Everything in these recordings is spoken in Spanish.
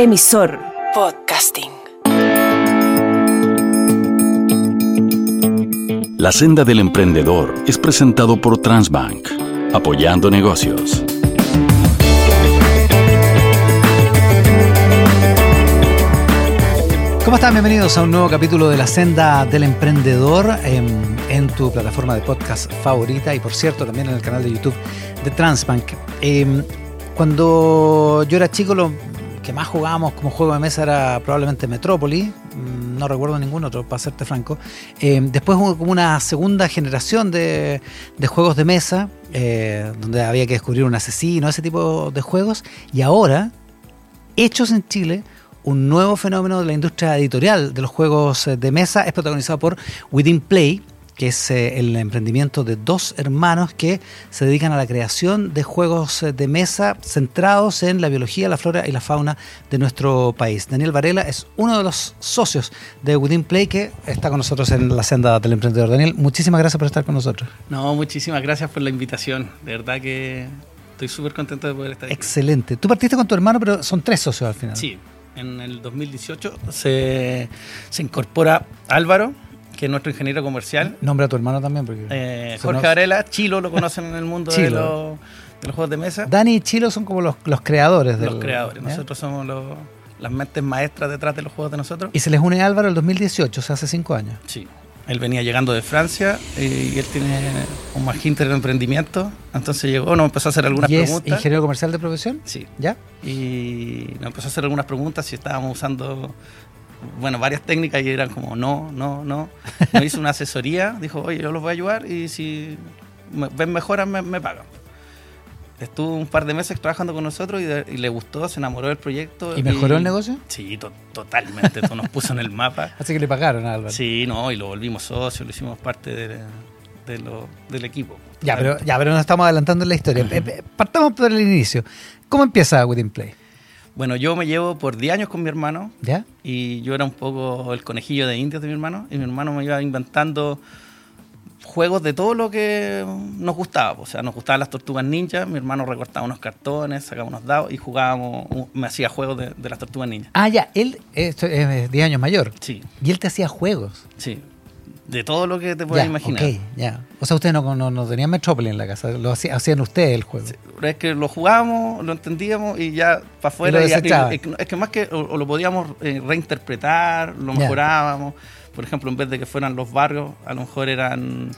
Emisor Podcasting. La senda del emprendedor es presentado por Transbank, apoyando negocios. ¿Cómo están? Bienvenidos a un nuevo capítulo de La Senda del Emprendedor en, en tu plataforma de podcast favorita y por cierto también en el canal de YouTube de Transbank. Eh, cuando yo era chico lo que más jugábamos como juego de mesa era probablemente Metrópolis, mm, no recuerdo ningún otro, para serte franco. Eh, después hubo como una segunda generación de, de juegos de mesa, eh, donde había que descubrir un asesino, ese tipo de juegos, y ahora, hechos en Chile, un nuevo fenómeno de la industria editorial de los juegos eh, de mesa es protagonizado por Within Play, que es eh, el emprendimiento de dos hermanos que se dedican a la creación de juegos eh, de mesa centrados en la biología, la flora y la fauna de nuestro país. Daniel Varela es uno de los socios de Within Play que está con nosotros en la senda del emprendedor. Daniel, muchísimas gracias por estar con nosotros. No, muchísimas gracias por la invitación. De verdad que estoy súper contento de poder estar aquí. Excelente. Tú partiste con tu hermano, pero son tres socios al final. Sí, en el 2018 se, se incorpora Álvaro, que es nuestro ingeniero comercial. Nombra a tu hermano también. Porque Eh, Jorge Varela, Chilo lo conocen en el mundo de los, de los juegos de mesa. Dani y Chilo son como los, los creadores de los creadores. Nosotros somos los- las mentes maestras detrás de los juegos de nosotros. Y se les une Álvaro el 2018, o sea, hace cinco años. Sí. Él venía llegando de Francia eh, y él tiene un magíster en emprendimiento. Entonces llegó, nos empezó a hacer algunas ¿Y es preguntas. ingeniero comercial de profesión? Sí. ¿Ya? y nos empezó a hacer algunas preguntas si estábamos usando, bueno, varias técnicas y eran como no, no, no. Nos hizo una asesoría, dijo, oye, yo los voy a ayudar y si me- ven mejoras me, me pagan. Estuvo un par de meses trabajando con nosotros y, de- y le gustó, se enamoró del proyecto. ¿Y mejoró el negocio? Sí, to- totalmente, todo nos puso en el mapa. Así que le pagaron a Álvaro. Sí, no, y lo volvimos socio, lo hicimos parte de, de lo- del equipo. Ya, pero, ya, pero nos estamos adelantando en la historia. Eh, eh, Partamos por el inicio. ¿Cómo empieza Within Play? Bueno, yo me llevo por 10 años con mi hermano, ¿Ya? y yo era un poco el conejillo de indias de mi hermano y mi hermano me iba inventando juegos de todo lo que nos gustaba. O sea, nos gustaban las tortugas ninja, mi hermano recortaba unos cartones, sacaba unos dados y jugábamos, me hacía juegos de, de las tortugas ninja. Ah, ya, él esto es 10 años mayor. Sí, Y él te hacía juegos. sí. De todo lo que te puedas Ya, imaginar. ok, ya. O sea, ustedes no, no, no tenían Metrópolis en la casa, lo hacían, hacían ustedes el juego. Es que lo jugábamos, lo entendíamos y ya para afuera. Es que- más que o, o lo podíamos eh, reinterpretar, lo Ya. mejorábamos. Por ejemplo, en vez de que fueran los barrios, a lo mejor eran,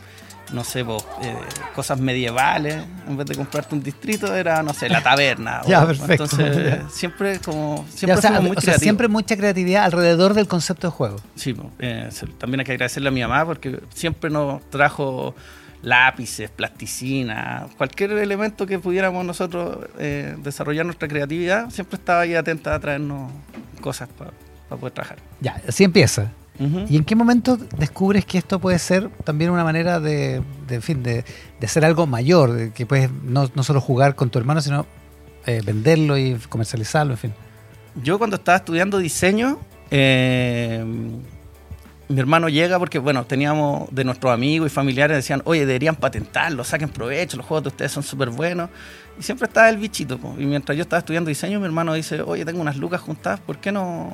no sé, po, eh, cosas medievales. En vez de comprarte un distrito, era, no sé, la taberna. Ya, o- perfecto. Entonces, Ya. siempre como. Ya, Siempre o sea, fuimos muy o sea, creativos. siempre mucha creatividad alrededor del concepto de juego. Sí, po, eh, también hay que agradecerle a mi mamá porque siempre nos trajo lápices, plasticina, cualquier elemento que pudiéramos nosotros eh, desarrollar nuestra creatividad, siempre estaba ahí atenta a traernos cosas para poder trabajar. Ya, así empieza. ¿Y en qué momento descubres que esto puede ser también una manera de, de, en fin, de, de hacer algo mayor? de que puedes no, no solo jugar con tu hermano, sino eh, venderlo y comercializarlo, en fin. Yo cuando estaba estudiando diseño, eh, mi hermano llega porque, bueno, teníamos de nuestros amigos y familiares, decían, oye, deberían patentarlo, saquen provecho, los juegos de ustedes son súper buenos. Y siempre estaba el bichito. po. Y mientras yo estaba estudiando diseño, mi hermano dice, oye, tengo unas lucas juntadas, ¿por qué no,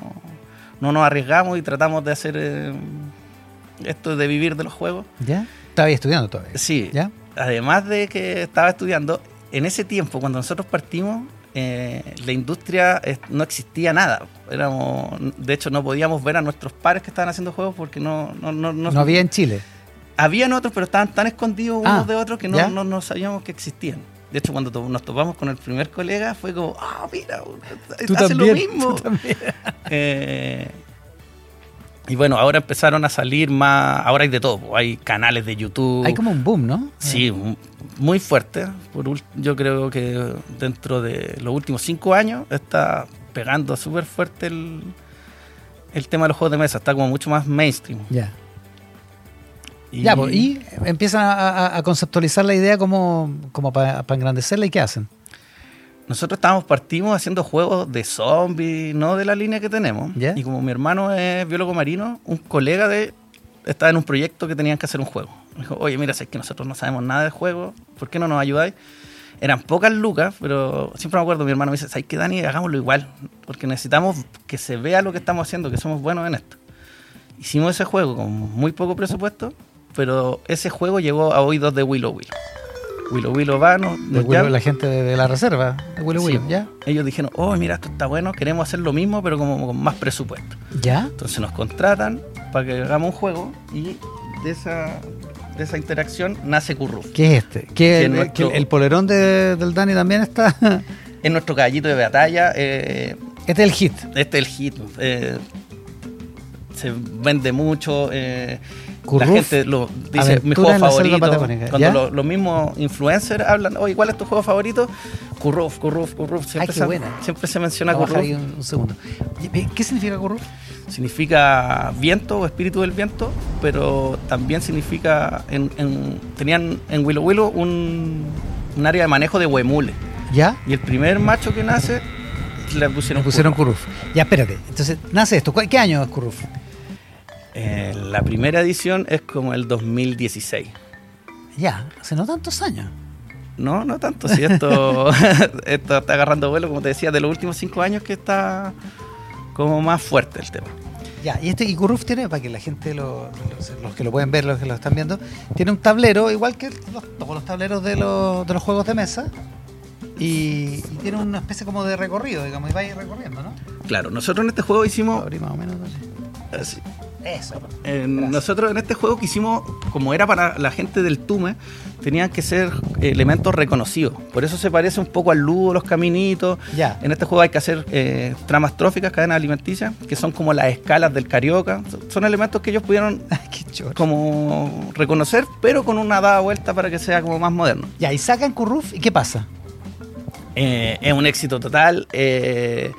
no nos arriesgamos y tratamos de hacer eh, esto de vivir de los juegos? ¿Ya? Estaba estudiando todavía. Sí. ¿Ya? Además de que estaba estudiando, en ese tiempo, cuando nosotros partimos, eh, la industria no existía nada. Éramos, de hecho, no podíamos ver a nuestros pares que estaban haciendo juegos porque no, no, no, no- No había en Chile. Habían otros, pero estaban tan escondidos Ah, unos de otros que no, no, no sabíamos que existían. De hecho, cuando nos topamos con el primer colega, fue como, ah, mira, Tú hace lo también, mismo. tú también. Eh, y bueno, ahora empezaron a salir más, ahora hay de todo, hay canales de YouTube. Hay como un boom, ¿no? Sí, m- muy fuerte. Por yo creo que dentro de los últimos cinco años está pegando súper fuerte el, el tema de los juegos de mesa. Está como mucho más mainstream. Ya. Ya, pues, y empiezan a, a- conceptualizar la idea como, como para engrandecerla y ¿qué hacen? Nosotros estábamos, partimos haciendo juegos de zombies, no de la línea que tenemos. ¿Ya? Y como mi hermano es biólogo marino, un colega de estaba en un proyecto que tenían que hacer un juego. Me dijo, oye, mira, sé que nosotros no sabemos nada de juego, ¿por qué no nos ayudáis? Eran pocas lucas, pero siempre me acuerdo, mi hermano me dice, ¿sabes qué, Dani? Hagámoslo igual, porque necesitamos que se vea lo que estamos haciendo, que somos buenos en esto. Hicimos ese juego con muy poco presupuesto, pero ese juego llegó a oídos de Willow Willow. Willow Willow va, De Willow- la gente de, de la reserva, de Willow Sí. Willow, ¿ya? Ellos dijeron, oh, mira, esto está bueno, queremos hacer lo mismo, pero como con más presupuesto. ¿Ya? Entonces nos contratan para que hagamos un juego y de esa, de esa interacción nace Curruf. ¿Qué es este? ¿Qué, nuestro- el polerón de- del Dani también está? Es nuestro caballito de batalla. eh, este es el hit. este es el hit. eh, se vende mucho. eh, la gente lo dice mi juego favorito. Cuando los mismos influencers hablan, oye, ¿cuál es tu juego favorito? Curruf, Curruf, Curruf. Siempre, Ay, se, siempre se menciona Vamos Curruf. un, un segundo. ¿Qué significa Curruf? significa viento o espíritu del viento, pero también significa, en, en- tenían en Willow Willow un, un área de manejo de huemule. ¿Ya? Y el primer macho que nace le pusieron, Le pusieron. Curruf. Ya, espérate. Entonces, nace esto. ¿Cu- ¿Qué año es Curruf? Eh, la primera edición es como el 2016. Ya, hace no tantos años. No, no tanto. Si esto, esto está agarrando vuelo, como te decía, de los últimos cinco años que está como más fuerte el tema. Ya, y este y Curruf tiene, para que la gente, lo- los, los que lo pueden ver, los que lo están viendo, tiene un tablero, igual que los, todos los tableros de los, de los juegos de mesa, y, y tiene una especie como de recorrido, digamos, y va a ir recorriendo, ¿no? Claro, nosotros en este juego hicimos Abrí más o menos así, Eso. Eh, nosotros en este juego que hicimos, como era para la gente del Tume, tenían que ser elementos reconocidos. Por eso se parece un poco al Ludo, los caminitos. Ya. En este juego hay que hacer eh, tramas tróficas, cadenas alimenticias, que son como las escalas del carioca. Son- elementos que ellos pudieron como reconocer, pero con una dada vuelta para que sea como más moderno. Ya, y sacan Curruf, ¿y qué pasa? Eh, es un éxito total. eh,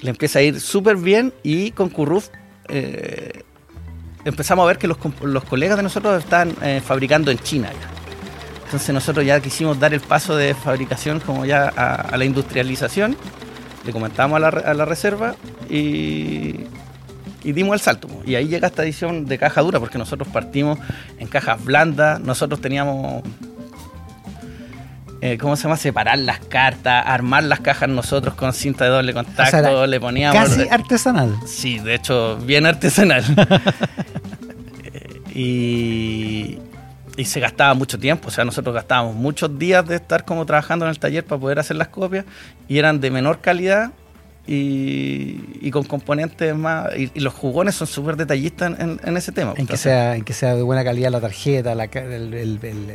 le empieza a ir súper bien y con Curruf eh, empezamos a ver que los, los colegas de nosotros están eh, fabricando en China. Entonces nosotros ya quisimos dar el paso de fabricación como ya a, la industrialización. Le comentamos a la, a la reserva y, dimos el salto. Y ahí llega esta edición de caja dura porque nosotros partimos en cajas blandas. Nosotros teníamos eh, ¿cómo se llama? Separar las cartas, armar las cajas nosotros con cinta de doble contacto, O sea, era le poníamos... Casi artesanal. Sí, de hecho, bien artesanal. Y, y se gastaba mucho tiempo, o sea, nosotros gastábamos muchos días de estar como trabajando en el taller para poder hacer las copias y eran de menor calidad y, y con componentes más... Y, y los jugones son súper detallistas en, en ese tema. En que, sea, en que sea de buena calidad la tarjeta, la el, el- el,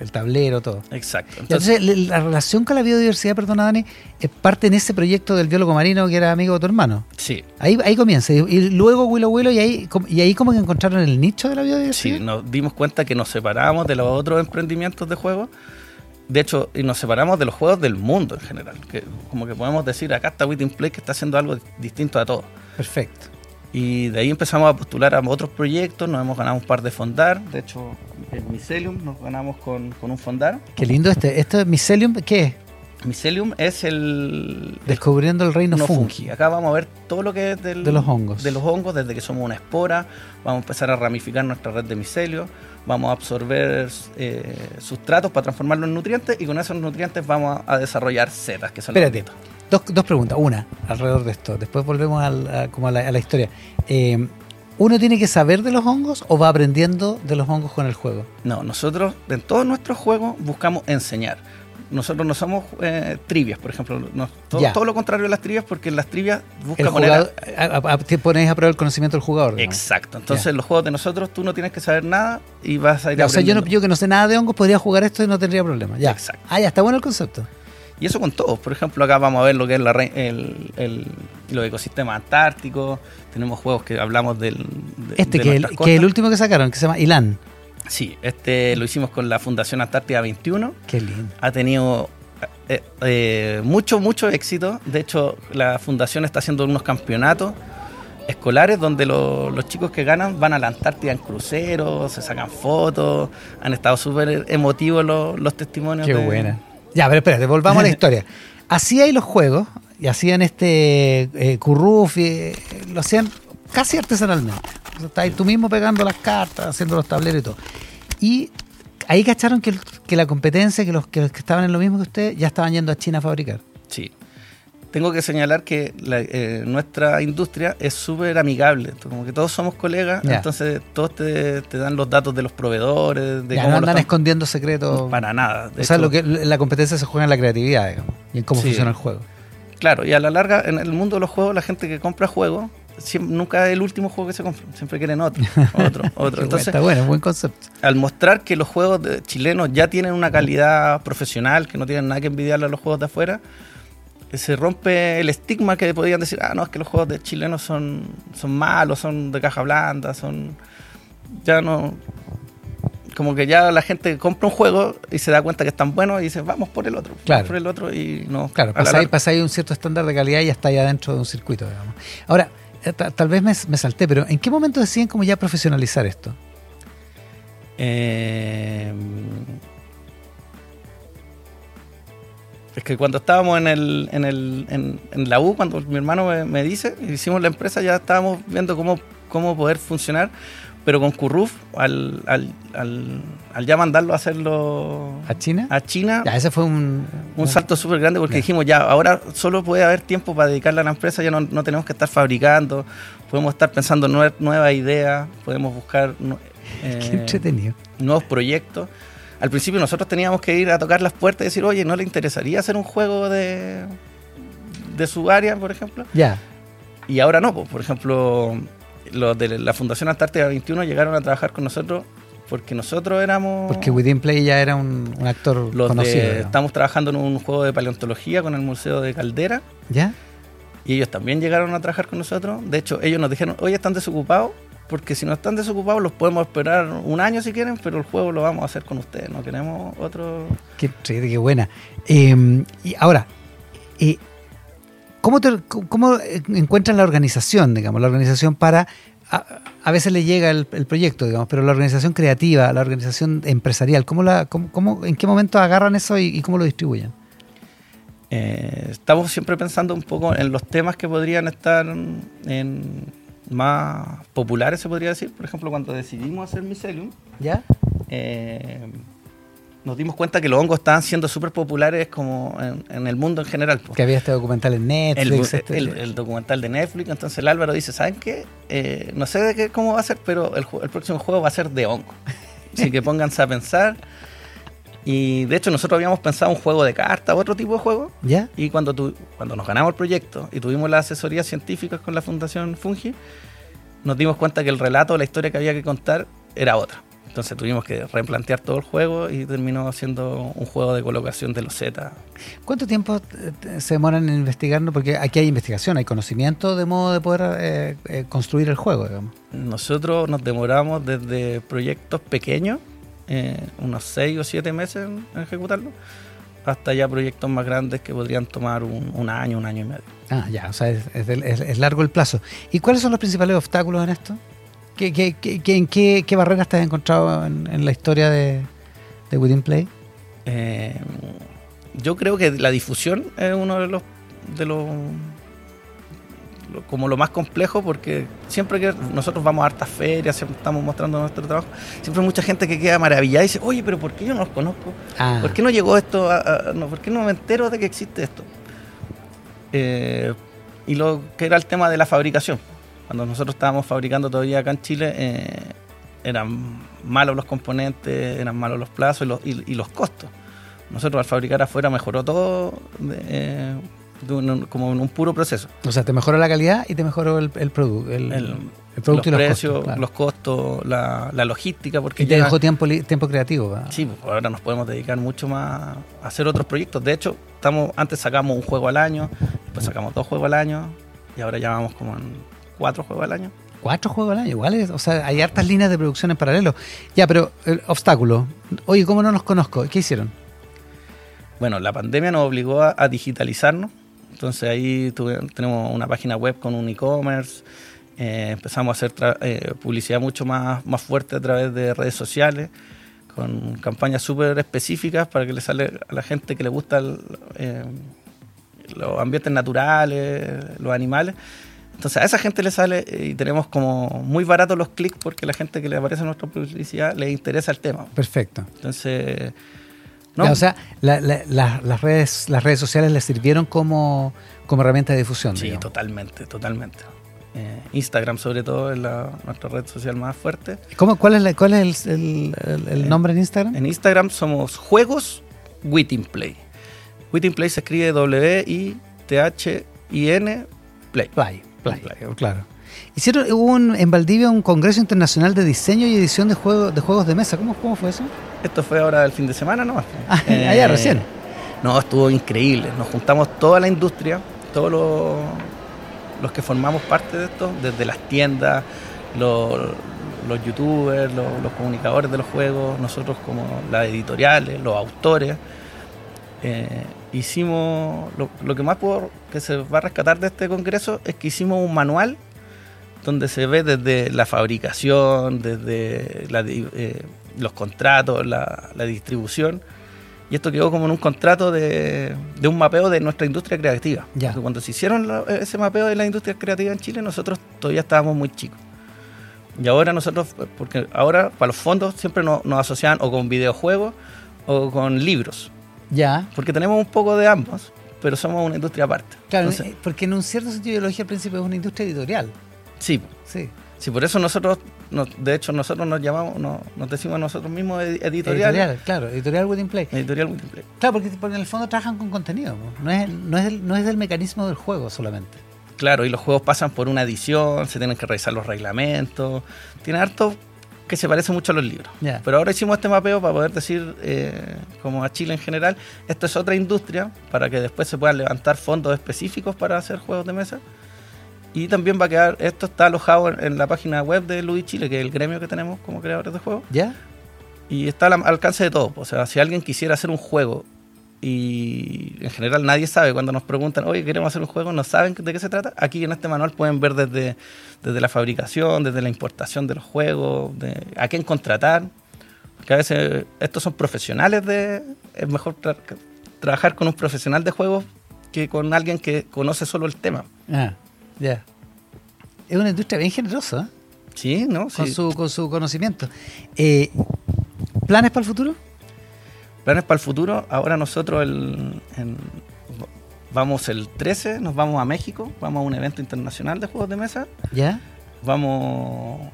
el tablero, todo. Exacto. Entonces, Entonces, la la relación con la biodiversidad, perdona Dani, es parte en ese proyecto del biólogo marino que era amigo de tu hermano. sí, Ahí, ahí comienza. Y, y luego Willow Willow y ahí, y ahí como que encontraron el nicho de la biodiversidad. Sí, nos dimos cuenta que nos separamos de los otros emprendimientos de juegos. De hecho, y nos separamos de los juegos del mundo en general. Que como que podemos decir, acá está Within Play que está haciendo algo distinto a todo. Perfecto. Y de ahí empezamos a postular a otros proyectos, nos hemos ganado un par de fondar. De hecho, en Mycelium nos ganamos con, con un fondar. Qué lindo este. Esto es Mycelium, ¿qué es? Mycelium es el, Descubriendo el reino no fungi. fungi. Acá vamos a ver todo lo que es del- De los hongos. De los hongos, desde que somos una espora, vamos a empezar a ramificar nuestra red de micelio, vamos a absorber eh, sustratos para transformarlos en nutrientes y con esos nutrientes vamos a, a desarrollar setas, que son Espérate. Dos, dos preguntas. Una, alrededor de esto. Después volvemos al- a, como a, la, a la historia. Eh, ¿Uno tiene que saber de los hongos o va aprendiendo de los hongos con el juego? No, nosotros en todos nuestros juegos buscamos enseñar. Nosotros no somos eh, trivias, por ejemplo. no- todo, lo contrario de las trivias, porque en las trivias busca poner te pones a prueba el conocimiento del jugador. Exacto. Entonces, los juegos de nosotros tú no tienes que saber nada y vas a ir Ya, o sea, yo, no, yo que no sé nada de hongos podría jugar esto y no tendría problema. Ya. Exacto. Ah, ya, está bueno el concepto. Y eso con todos. Por ejemplo, acá vamos a ver lo que es la el, el- los ecosistemas antárticos. Tenemos juegos que hablamos del. de- Este, de que, el, que el último que sacaron, que se llama Ilan. Sí, este lo hicimos con la Fundación Antártida 21. Qué lindo. Ha tenido eh, eh, mucho, mucho éxito. De hecho, la Fundación está haciendo unos campeonatos escolares donde lo- los chicos que ganan van a la Antártida en cruceros, se sacan fotos. Han estado súper emotivos los, los testimonios. Qué de- buena. Ya, pero espérate, volvamos a la historia. Hacíais los juegos y hacían este eh, curruf, y, eh, lo hacían casi artesanalmente. Estabas tú mismo pegando las cartas, haciendo los tableros y todo. Y ahí cacharon que, que la competencia, que los, que los que estaban en lo mismo que ustedes, ya estaban yendo a China a fabricar. Sí. Tengo que señalar que la- eh, nuestra industria es súper amigable, como que todos somos colegas, Ya. entonces todos te, te dan los datos de los proveedores, de ya cómo no andan escondiendo secretos. Para nada. o sea, hecho, lo que, la competencia se juega en la creatividad, digamos, y en cómo Sí. funciona el juego. Claro, y a la larga, en el mundo de los juegos, la gente que compra juegos, siem- nunca es el último juego que se compra, siempre quieren otro, otro, otro. Entonces, Está bueno, buen concepto. al mostrar que los juegos de- chilenos ya tienen una calidad profesional, que no tienen nada que envidiarle a los juegos de afuera, eh, se rompe el estigma que podían decir, ah, no, es que los juegos de chilenos son, son malos, son de caja blanda, son... Ya no... Como que ya la gente compra un juego y se da cuenta que están buenos y dice, vamos por el otro, vamos Claro. por el otro y no... Claro, a la pasáis, larga- pasáis un cierto estándar de calidad y ya está ya dentro de un circuito, digamos. Ahora, tal vez me, me salté, pero ¿en qué momento deciden como ya profesionalizar esto? Eh, es que cuando estábamos en, el, en, el, en, en la U, cuando mi hermano me, me dice, hicimos la empresa, ya estábamos viendo cómo, cómo poder funcionar, pero con Curruf, al, al, al, al ya mandarlo a hacerlo ¿A China? a China, Ya, ese fue un... un salto súper grande porque Ya. dijimos, ya, ahora solo puede haber tiempo para dedicarle a la empresa, ya no, no tenemos que estar fabricando, podemos estar pensando nue- nuevas ideas, podemos buscar Qué eh, entretenido. nuevos proyectos. Al principio nosotros teníamos que ir a tocar las puertas y decir, oye, ¿no le interesaría hacer un juego de, de su área, por ejemplo? Ya, Y ahora no, pues, por ejemplo, los de la Fundación Antártida 21 llegaron a trabajar con nosotros porque nosotros éramos... porque Within Play ya era un, un actor los conocido. de, estamos trabajando en un juego de paleontología con el Museo de Caldera ¿Ya? y ellos también llegaron a trabajar con nosotros. De hecho, ellos nos dijeron, oye, están desocupados, porque si no están desocupados los podemos esperar un año si quieren, pero el juego lo vamos a hacer con ustedes, no queremos otro... Qué, qué buena. Eh, y ahora, eh, ¿cómo, te- cómo encuentran la organización, digamos, la organización para... A, a veces le llega el, el proyecto, digamos, pero la organización creativa, la organización empresarial, ¿cómo la, cómo, cómo- ¿en qué momento agarran eso y, y cómo lo distribuyen? Eh, estamos siempre pensando un poco en los temas que podrían estar en más populares, se podría decir. Por ejemplo, cuando decidimos hacer Mycelium, ¿Ya? eh, nos dimos cuenta que los hongos estaban siendo súper populares como en, en el mundo en general. Que había este documental en El, Netflix. este- el- el documental de Netflix, entonces el Álvaro dice, ¿saben qué? Eh, no sé de qué, cómo va a ser, pero el próximo juego va a ser de hongo. Así que pónganse a pensar. Y de hecho nosotros habíamos pensado un juego de cartas, otro tipo de juego, ¿Ya? y cuando, tu- cuando nos ganamos el proyecto y tuvimos las asesorías científicas con la Fundación Fungi, nos dimos cuenta que el relato, la historia que había que contar era otra. Entonces tuvimos que replantear todo el juego y terminó siendo un juego de colocación de los Z. ¿Cuánto tiempo eh, se demoran en investigarlo? Porque aquí hay investigación, hay conocimiento de modo de poder eh, eh, construir el juego, digamos. Nosotros nos demoramos desde proyectos pequeños, eh, unos 6 o 7 meses en, ejecutarlo, hasta ya proyectos más grandes que podrían tomar un, un año, un año y medio. Ah, ya, o sea, es largo el plazo. ¿Y cuáles son los principales obstáculos en esto? ¿Qué, qué, qué- qué- en qué, qué barreras te has encontrado en, en la historia de, de Within Play? Eh, yo creo que la difusión es uno de los, de los lo- como lo más complejo porque siempre que nosotros vamos a hartas ferias, siempre estamos mostrando nuestro trabajo, siempre hay mucha gente que queda maravillada y dice, oye, pero ¿por qué yo no los conozco? Ah, ¿Por qué no llegó esto? a- a- no, ¿Por qué no me entero de que existe esto? Eh, y lo que era el tema de la fabricación. Cuando nosotros estábamos fabricando todavía acá en Chile, eh, eran malos los componentes, eran malos los plazos y los, y- y los costos. Nosotros al fabricar afuera mejoró todo eh, como en un puro proceso. o sea, te mejoró la calidad y te mejoró el, el, produ- el, El- el producto los y los precios, costos. claro. los costos, la, la logística, porque y te ya- dejó tiempo, tiempo creativo. ¿verdad? Sí, pues ahora nos podemos dedicar mucho más a hacer otros proyectos. De hecho, estamos antes sacamos un juego al año, después sacamos dos juegos al año y ahora ya vamos como en cuatro juegos al año. Cuatro juegos al año, igual, es- o sea, hay hartas líneas de producción en paralelo. Ya, pero el obstáculo. Oye, ¿cómo no los conozco? ¿Qué hicieron? Bueno, la pandemia nos obligó a, a digitalizarnos. Entonces ahí tuve- tenemos una página web con un e-commerce. eh, empezamos a hacer tra- eh, publicidad mucho más, más fuerte a través de redes sociales, con campañas súper específicas para que le sale a la gente que le gusta el, eh, los ambientes naturales, los animales. Entonces a esa gente le sale eh, y tenemos como muy baratos los clics porque la gente que le aparece en nuestra publicidad le interesa el tema. Perfecto. Entonces, no, Ya, o sea, la- la- la- las, redes, las redes sociales les sirvieron como, como herramienta de difusión. sí, digamos. totalmente, totalmente. Eh, Instagram sobre todo es nuestra red social más fuerte. ¿Cómo, ¿Cuál es, la- cuál es el, el- Eh, nombre en Instagram? En Instagram somos Juegos Play. Witting Play se escribe W-I-T-H-I-N Play. Play, Play, Play. claro. Hicieron, hubo un- en Valdivia un congreso internacional de diseño y edición de, juego, de juegos de mesa. ¿Cómo, ¿Cómo fue eso? Esto fue ahora el fin de semana, ¿no? Ah, allá recién. No, estuvo increíble. Nos juntamos toda la industria, todos los, los que formamos parte de esto, desde las tiendas, los, los youtubers, los, los comunicadores de los juegos, nosotros como las editoriales, los autores. Eh, hicimos, lo, lo que más puedo, que se va a rescatar de este congreso es que hicimos un manual donde se ve desde la fabricación, desde la eh, los contratos, la, la distribución. Y esto quedó como en un contrato de, de un mapeo de nuestra industria creativa. Ya. Porque cuando se hicieron la- ese mapeo de la industria creativa en Chile, nosotros todavía estábamos muy chicos. Y ahora nosotros, porque ahora para los fondos siempre nos, nos asocian o con videojuegos o con libros. Ya. Porque tenemos un poco de ambos, pero somos una industria aparte. Claro, Entonces, eh, porque en un cierto sentido ideología al principio es una industria editorial. sí, Sí. Sí, por eso nosotros, nos- de hecho, nosotros nos llamamos, nos, nos decimos nosotros mismos edi- editoriales. Editorial, claro, editorial Wedding Play. Editorial Multiplay. Claro, porque, porque en el fondo trabajan con contenido. No es, no, es no es del mecanismo del juego solamente. Claro, y los juegos pasan por una edición, se tienen que revisar los reglamentos. Tiene harto que se parece mucho a los libros. Pero ahora hicimos este mapeo para poder decir, eh, como a Chile en general, esto es otra industria para que después se puedan levantar fondos específicos para hacer juegos de mesa. Y también va a quedar, esto está alojado en, en la página web de Ludus Chile, que es el gremio que tenemos como creadores de juegos. ¿Ya? Y está al alcance de todo. O sea, si alguien quisiera hacer un juego y en general nadie sabe, cuando nos preguntan, oye, queremos hacer un juego, no saben de qué se trata, aquí en este manual pueden ver desde, desde la fabricación, desde la importación de los juegos, de a quién contratar. Porque a veces estos son profesionales de... Es mejor tra- trabajar con un profesional de juegos que con alguien que conoce solo el tema. Ah, ya. Es una industria bien generosa, ¿eh? Sí, ¿no? con, Sí. su, con su conocimiento. Eh, ¿Planes para el futuro? Planes para el futuro. Ahora nosotros el, vamos el 13, nos vamos a México, vamos a un evento internacional de juegos de mesa. ¿Ya? Vamos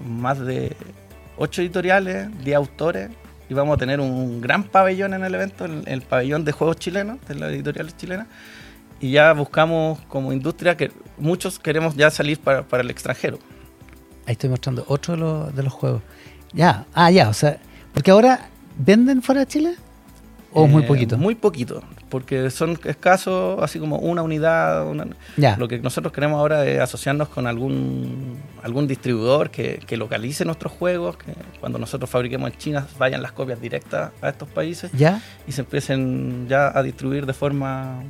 más de 8 editoriales, 10 autores y vamos a tener un gran pabellón en el evento, el, el pabellón de juegos chilenos, de las editoriales chilenas. Y ya buscamos como industria que muchos queremos ya salir para, para el extranjero. Ahí estoy mostrando otro de los, de los juegos. Ya, ah, ya, o sea, porque ahora venden fuera de Chile o muy Eh, poquito. Muy poquito, porque son escasos, así como una unidad. una- Ya. Lo que nosotros queremos ahora es asociarnos con algún, algún distribuidor que, que localice nuestros juegos, que cuando nosotros fabriquemos en China vayan las copias directas a estos países ¿Ya? y se empiecen ya a distribuir de forma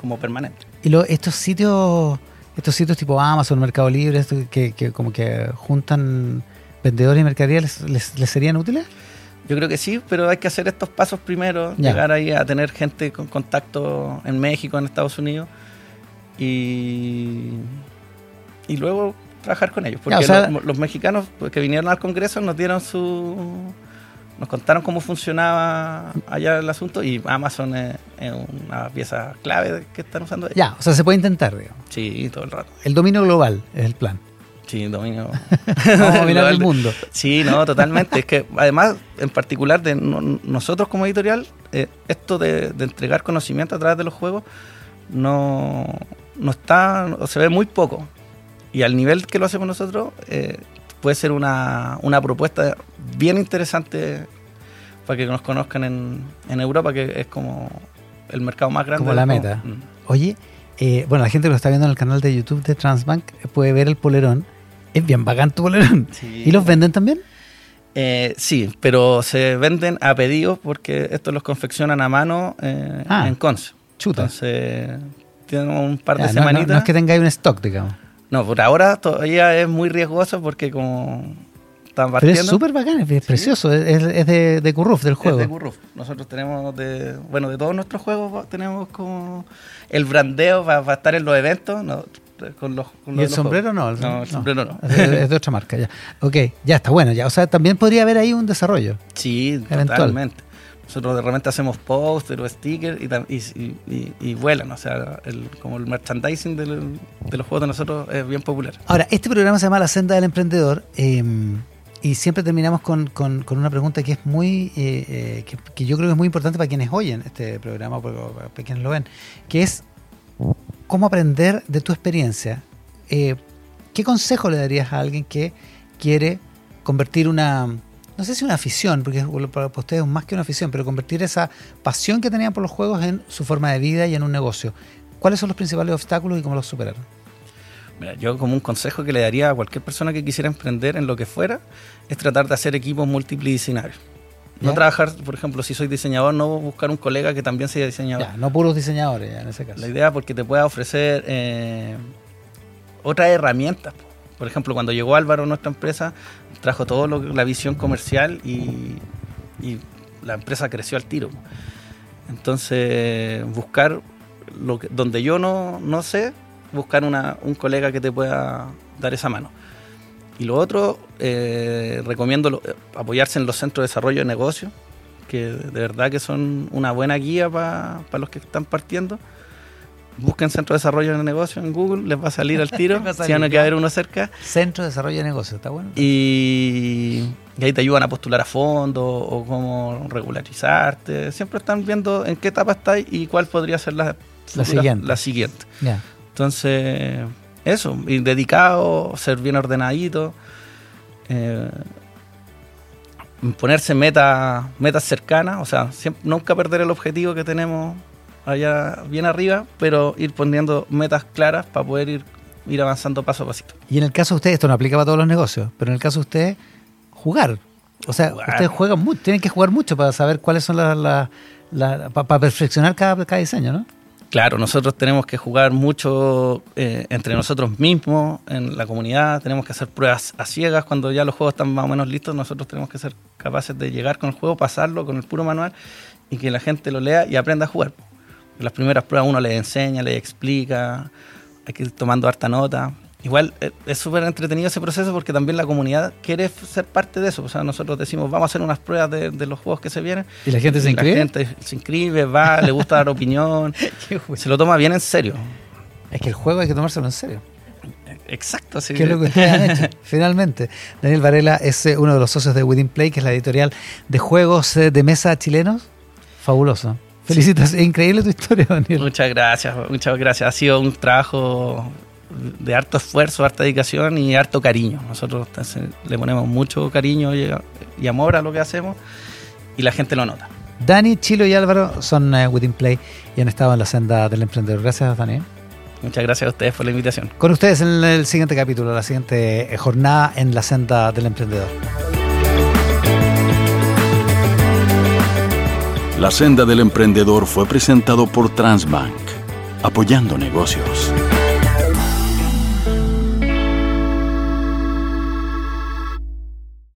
como permanente. Y lo- estos sitios, estos sitios tipo Amazon, Mercado Libre, que, que como que juntan vendedores y mercaderías, ¿les, les, les serían útiles? Yo creo que sí, pero hay que hacer estos pasos primero, Ya. llegar ahí a tener gente con contacto en México, en Estados Unidos y, y luego trabajar con ellos. Porque Ya, o sea- los, los mexicanos pues, que vinieron al Congreso nos dieron su... nos contaron cómo funcionaba allá el asunto y Amazon es, es una pieza clave que están usando ellos. Ya, o sea, se puede intentar, digamos. Sí, todo el rato. El dominio global es el plan. Sí, dominio. Vamos a global el mundo. Sí, no, totalmente. es que además, en particular de no- nosotros como editorial, eh, esto de, de entregar conocimiento a través de los juegos no, no está, o se ve muy poco. Y al nivel que lo hacemos nosotros, eh, puede ser una, una propuesta bien interesante para que nos conozcan en, en Europa, que es como el mercado más grande. Como la meta. Mm. Oye, eh, bueno, la gente que lo está viendo en el canal de YouTube de Transbank puede ver el polerón. Es bien bacán tu polerón. Sí. ¿Y los venden también? Eh, sí, pero se venden a pedido porque estos los confeccionan a mano eh, Ah, en Conce. chuta. Entonces, tienen un par de Ya, no, no- semanitas. no es que tengáis un stock, digamos. No, por ahora todavía es muy riesgoso porque como están Pero partiendo. es súper bacán, es, precioso. Es, de, de Curruf, del es juego. de Curruf. Nosotros tenemos de, bueno, de todos nuestros juegos tenemos como el brandeo para, estar en los eventos. No, con los. con lo ¿Y el sombrero no? juegos. No, el sombrero no. Es de, es de otra marca, ya. Ok, ya está bueno, ya. O sea, también podría haber ahí un desarrollo. Sí, Eventual. totalmente. Nosotros de repente hacemos póster o stickers y, y, y- vuelan. O sea, el, como el merchandising del- de los juegos de nosotros es bien popular. Ahora, este programa se llama La Senda del Emprendedor eh, y siempre terminamos con, con- con una pregunta que es muy, eh, eh, que, que yo creo que es muy importante para quienes oyen este programa, para quienes lo ven, que es cómo aprender de tu experiencia. Eh, ¿Qué consejo le darías a alguien que quiere convertir una, no sé si una afición, porque para ustedes es más que una afición, pero convertir esa pasión que tenían por los juegos en su forma de vida y en un negocio? ¿Cuáles son los principales obstáculos y cómo los superaron? Mira, yo como un consejo que le daría a cualquier persona que quisiera emprender en lo que fuera es tratar de hacer equipos multidisciplinarios. No trabajar, por ejemplo, si soy diseñador, no buscar un colega que también sea diseñador. Ya, no puros diseñadores, ya, en ese caso. La idea porque te pueda ofrecer eh, otras herramientas. po. Por ejemplo, cuando llegó Álvaro a nuestra empresa, trajo todo lo que- la visión comercial y, y la empresa creció al tiro. Entonces, buscar lo que, donde yo no, no sé, buscar una, un colega que te pueda dar esa mano. Y lo otro, eh, recomiendo lo- apoyarse en los centros de desarrollo de negocios, que de verdad que son una buena guía para los que están partiendo. Busquen centro de desarrollo de negocios en Google, les va a salir al tiro, a si salir, van a haber uno cerca. Centro de Desarrollo de Negocios, ¿está bueno? Y, y ahí te ayudan a postular a fondo o cómo regularizarte. Siempre están viendo en qué etapa estás y cuál podría ser la, futura- siguiente. La siguiente. Ya. Entonces, eso, y dedicado, ser bien ordenadito, eh, ponerse metas metas cercanas, o sea, siempre, nunca perder el objetivo que tenemos allá bien arriba, pero ir poniendo metas claras para poder ir, ir avanzando paso a pasito. Y en el caso de ustedes, esto no aplica para todos los negocios, pero en el caso de ustedes, jugar. O sea, Jugar. ustedes juegan mucho, tienen que jugar mucho para saber cuáles son las- para perfeccionar cada, cada diseño, ¿no? Claro, nosotros tenemos que jugar mucho eh, entre nosotros mismos, en la comunidad, tenemos que hacer pruebas a ciegas cuando ya los juegos están más o menos listos, nosotros tenemos que ser capaces de llegar con el juego, pasarlo con el puro manual y que la gente lo lea y aprenda a jugar. Las primeras pruebas uno les enseña, les explica, hay que ir tomando harta nota. Igual eh, es súper entretenido ese proceso porque también la comunidad quiere ser parte de eso. O sea, nosotros decimos, vamos a hacer unas pruebas de, de los juegos que se vienen. ¿Y la gente se inscribe? La gente se inscribe, va, le gusta dar opinión. Se lo toma bien en serio. Es que el juego hay que tomárselo en serio. Exacto, sí. ¿Qué es lo que ustedes han hecho? Finalmente. Daniel Varela es eh, uno de los socios de Within Play, que es la editorial de juegos eh, de mesa chilenos. Fabuloso. Felicitas, es increíble tu historia, Daniel. Muchas gracias, muchas gracias. Ha sido un trabajo de harto esfuerzo, harta dedicación y harto cariño. Nosotros entonces, le ponemos mucho cariño y, y amor a lo que hacemos y la gente lo nota. Dani, Chilo y Álvaro son eh, Within Play y han estado en la senda del emprendedor. Gracias, Dani. Muchas gracias a ustedes por la invitación. Con ustedes en el siguiente capítulo, la siguiente eh, jornada en la senda del emprendedor. La senda del emprendedor fue presentado por Transbank, apoyando negocios.